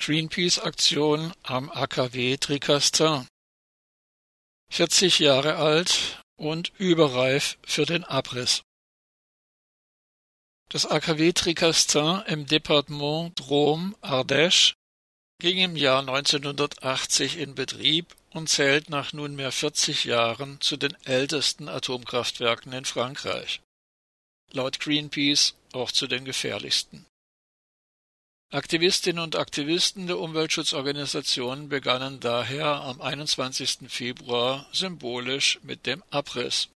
Greenpeace-Aktion am AKW Tricastin. 40 Jahre alt und überreif für den Abriss. Das AKW Tricastin im Departement Drôme-Ardèche ging im Jahr 1980 in Betrieb und zählt nach nunmehr 40 Jahren zu den ältesten Atomkraftwerken in Frankreich. Laut Greenpeace auch zu den gefährlichsten. Aktivistinnen und Aktivisten der Umweltschutzorganisationen begannen daher am 21. Februar symbolisch mit dem Abriss.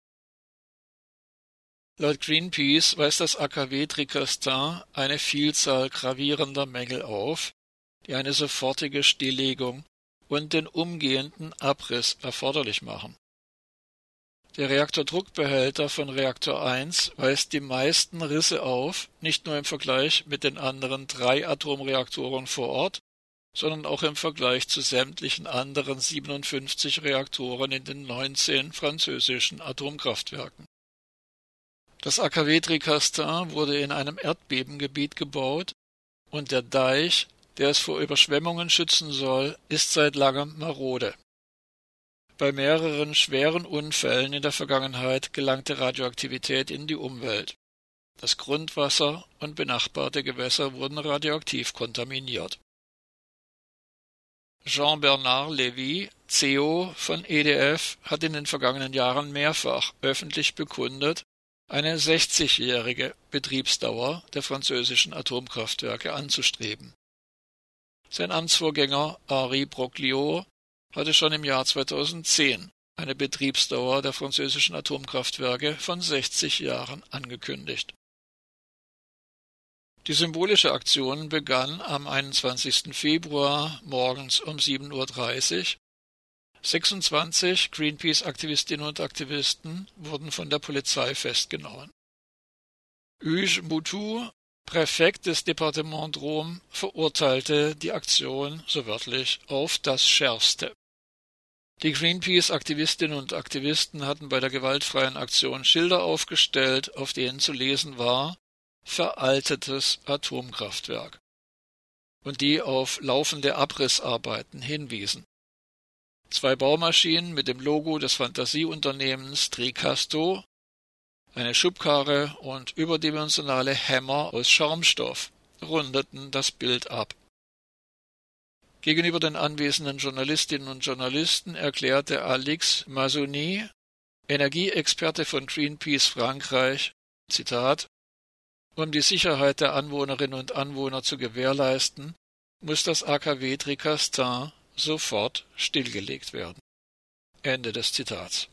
Laut Greenpeace weist das AKW Tricastin eine Vielzahl gravierender Mängel auf, die eine sofortige Stilllegung und den umgehenden Abriss erforderlich machen der Reaktordruckbehälter von Reaktor 1 weist die meisten Risse auf, nicht nur im Vergleich mit den anderen drei Atomreaktoren vor Ort, sondern auch im Vergleich zu sämtlichen anderen 57 Reaktoren in den 19 französischen Atomkraftwerken. Das AKW Tricastin wurde in einem Erdbebengebiet gebaut und der Deich, der es vor Überschwemmungen schützen soll, ist seit langem marode bei mehreren schweren Unfällen in der Vergangenheit gelangte Radioaktivität in die Umwelt. Das Grundwasser und benachbarte Gewässer wurden radioaktiv kontaminiert. Jean-Bernard Lévy, CEO von EDF, hat in den vergangenen Jahren mehrfach öffentlich bekundet, eine 60-jährige Betriebsdauer der französischen Atomkraftwerke anzustreben. Sein Amtsvorgänger Henri Brocliot hatte schon im Jahr 2010 eine Betriebsdauer der französischen Atomkraftwerke von 60 Jahren angekündigt. Die symbolische Aktion begann am 21. Februar morgens um 7.30 Uhr. 26 Greenpeace-Aktivistinnen und Aktivisten wurden von der Polizei festgenommen. Hugues Moutou, Präfekt des Departement Drôme, verurteilte die Aktion, so wörtlich, auf das Schärfste. Die Greenpeace-Aktivistinnen und Aktivisten hatten bei der gewaltfreien Aktion Schilder aufgestellt, auf denen zu lesen war Veraltetes Atomkraftwerk und die auf laufende Abrissarbeiten hinwiesen. Zwei Baumaschinen mit dem Logo des Fantasieunternehmens Tricasto, eine Schubkarre und überdimensionale Hämmer aus Schaumstoff rundeten das Bild ab. Gegenüber den anwesenden Journalistinnen und Journalisten erklärte Alix Mazzoni, Energieexperte von Greenpeace Frankreich, Zitat, um die Sicherheit der Anwohnerinnen und Anwohner zu gewährleisten, muss das AKW Tricastin sofort stillgelegt werden. Ende des Zitats